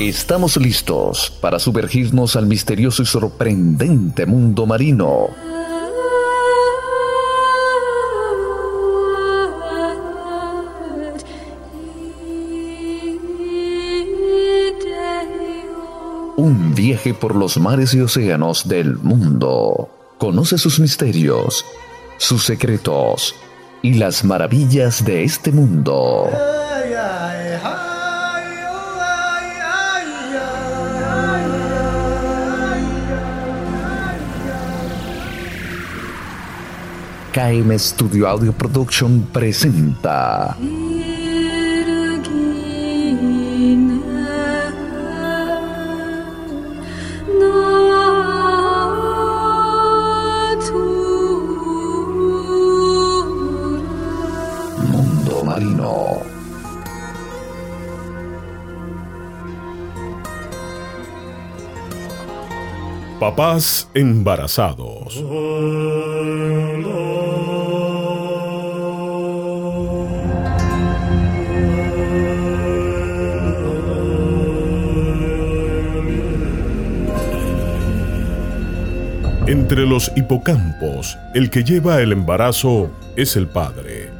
Estamos listos para sumergirnos al misterioso y sorprendente mundo marino. Un viaje por los mares y océanos del mundo. Conoce sus misterios, sus secretos y las maravillas de este mundo. KM Studio Audio Production presenta. Mundo Marino. Papás embarazados. Entre los hipocampos, el que lleva el embarazo es el padre.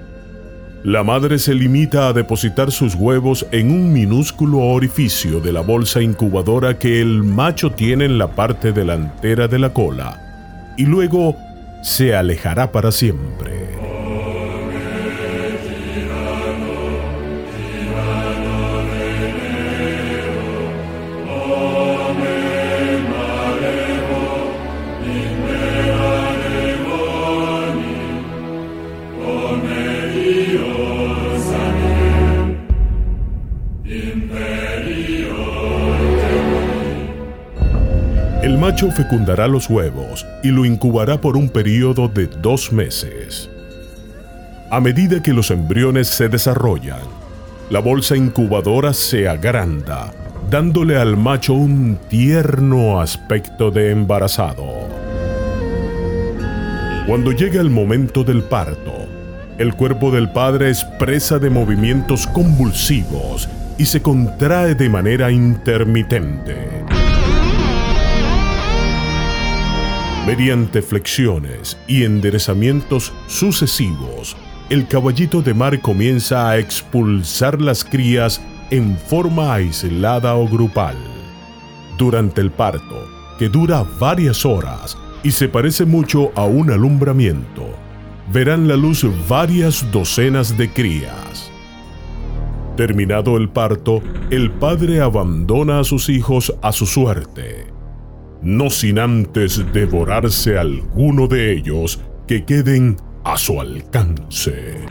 La madre se limita a depositar sus huevos en un minúsculo orificio de la bolsa incubadora que el macho tiene en la parte delantera de la cola y luego se alejará para siempre. Macho fecundará los huevos y lo incubará por un periodo de dos meses. A medida que los embriones se desarrollan, la bolsa incubadora se agranda, dándole al macho un tierno aspecto de embarazado. Cuando llega el momento del parto, el cuerpo del padre es presa de movimientos convulsivos y se contrae de manera intermitente. Mediante flexiones y enderezamientos sucesivos, el caballito de mar comienza a expulsar las crías en forma aislada o grupal. Durante el parto, que dura varias horas y se parece mucho a un alumbramiento, verán la luz varias docenas de crías. Terminado el parto, el padre abandona a sus hijos a su suerte no sin antes devorarse alguno de ellos que queden a su alcance.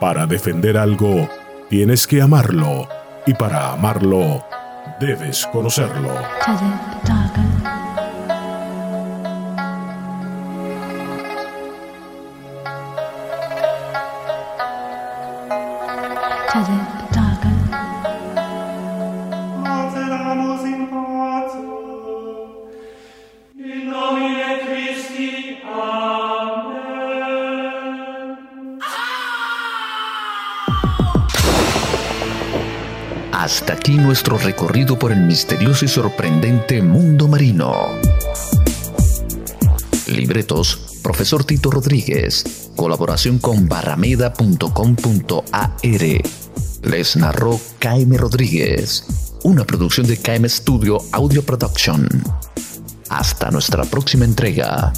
Para defender algo, tienes que amarlo. Y para amarlo, debes conocerlo. Hasta aquí nuestro recorrido por el misterioso y sorprendente mundo marino. Libretos, profesor Tito Rodríguez. Colaboración con barrameda.com.ar. Les narró KM Rodríguez. Una producción de KM Studio Audio Production. Hasta nuestra próxima entrega.